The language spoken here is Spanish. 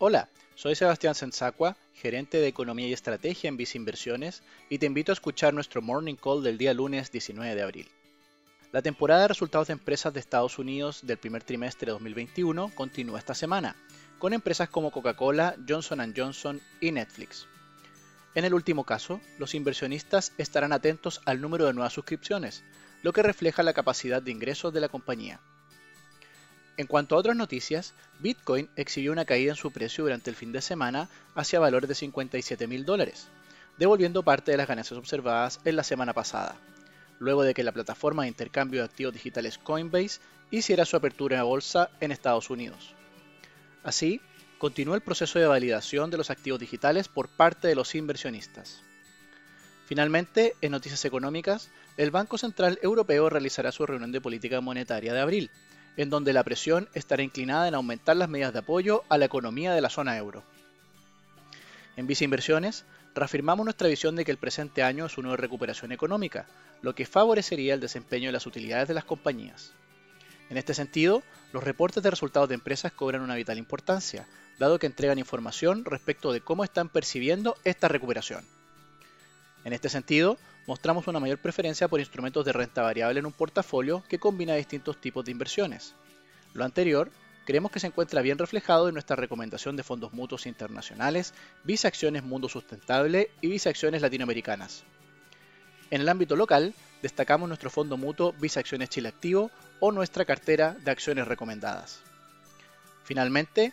Hola, soy Sebastián Sensacua, gerente de Economía y Estrategia en Visa Inversiones, y te invito a escuchar nuestro Morning Call del día lunes 19 de abril. La temporada de resultados de empresas de Estados Unidos del primer trimestre de 2021 continúa esta semana, con empresas como Coca-Cola, Johnson Johnson y Netflix. En el último caso, los inversionistas estarán atentos al número de nuevas suscripciones, lo que refleja la capacidad de ingresos de la compañía. En cuanto a otras noticias, Bitcoin exhibió una caída en su precio durante el fin de semana hacia valores de 57 mil dólares, devolviendo parte de las ganancias observadas en la semana pasada, luego de que la plataforma de intercambio de activos digitales Coinbase hiciera su apertura la bolsa en Estados Unidos. Así, continúa el proceso de validación de los activos digitales por parte de los inversionistas. Finalmente, en noticias económicas, el Banco Central Europeo realizará su reunión de política monetaria de abril, en donde la presión estará inclinada en aumentar las medidas de apoyo a la economía de la zona euro. En Visa Inversiones, reafirmamos nuestra visión de que el presente año es uno de recuperación económica, lo que favorecería el desempeño de las utilidades de las compañías. En este sentido, los reportes de resultados de empresas cobran una vital importancia, dado que entregan información respecto de cómo están percibiendo esta recuperación. En este sentido, mostramos una mayor preferencia por instrumentos de renta variable en un portafolio que combina distintos tipos de inversiones. Lo anterior creemos que se encuentra bien reflejado en nuestra recomendación de fondos mutuos internacionales, Visa Acciones Mundo Sustentable y Visa Acciones Latinoamericanas. En el ámbito local, destacamos nuestro fondo mutuo Visa Acciones Chile Activo o nuestra cartera de acciones recomendadas. Finalmente,